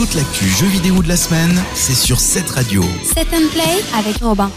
Toute l'actu jeux vidéo de la semaine, c'est sur cette radio. Set and Play avec Robin.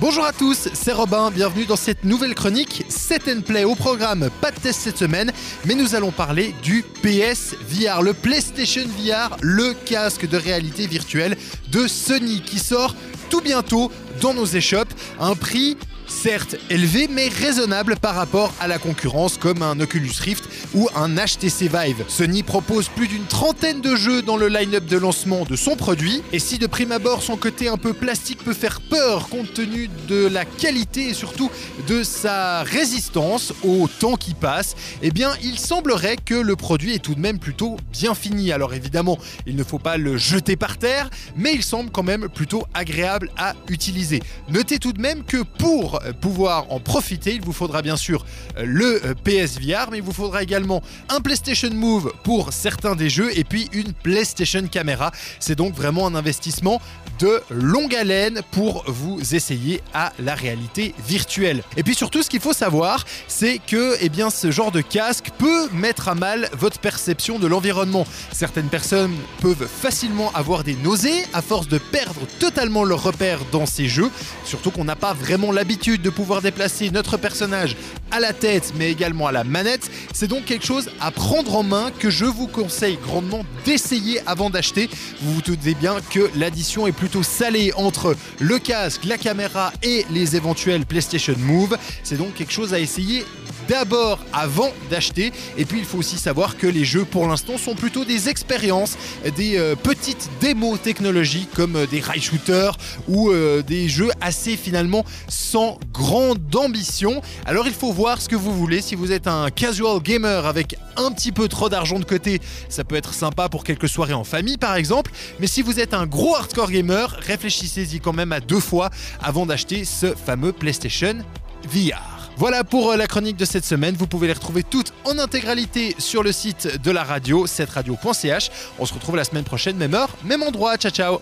Bonjour à tous, c'est Robin, bienvenue dans cette nouvelle chronique Set and Play au programme. Pas de test cette semaine, mais nous allons parler du PS VR, le PlayStation VR, le casque de réalité virtuelle de Sony qui sort tout bientôt dans nos échoppes à un prix certes élevé mais raisonnable par rapport à la concurrence comme un Oculus Rift ou un HTC Vive. Sony propose plus d'une trentaine de jeux dans le line-up de lancement de son produit et si de prime abord son côté un peu plastique peut faire peur compte tenu de la qualité et surtout de sa résistance au temps qui passe, eh bien il semblerait que le produit est tout de même plutôt bien fini. Alors évidemment, il ne faut pas le jeter par terre, mais il semble quand même plutôt agréable à utiliser. Notez tout de même que pour pouvoir en profiter, il vous faudra bien sûr le PSVR, mais il vous faudra également un PlayStation Move pour certains des jeux et puis une PlayStation Camera. C'est donc vraiment un investissement de longue haleine pour vous essayer à la réalité virtuelle. Et puis surtout, ce qu'il faut savoir, c'est que eh bien, ce genre de casque peut mettre à mal votre perception de l'environnement. Certaines personnes peuvent facilement avoir des nausées à force de perdre totalement leur repère dans ces jeux, surtout qu'on n'a pas vraiment l'habitude de pouvoir déplacer notre personnage à la tête mais également à la manette. C'est donc quelque chose à prendre en main que je vous conseille grandement d'essayer avant d'acheter. Vous vous doutez bien que l'addition est plutôt salée entre le casque, la caméra et les éventuels PlayStation Move. C'est donc quelque chose à essayer d'abord avant d'acheter. Et puis il faut aussi savoir que les jeux pour l'instant sont plutôt des expériences, des euh, petites démos technologiques comme euh, des rail shooters ou euh, des jeux assez finalement sans grande ambition. Alors il faut voir ce que vous voulez. Si vous êtes un casual gamer avec un petit peu trop d'argent de côté, ça peut être sympa pour quelques soirées en famille par exemple. Mais si vous êtes un gros hardcore gamer, réfléchissez-y quand même à deux fois avant d'acheter ce fameux PlayStation VR. Voilà pour euh, la chronique de cette semaine. Vous pouvez les retrouver toutes en intégralité sur le site de la radio, setradio.ch. On se retrouve la semaine prochaine, même heure, même endroit. Ciao, ciao.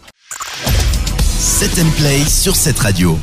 Set and Play sur cette radio.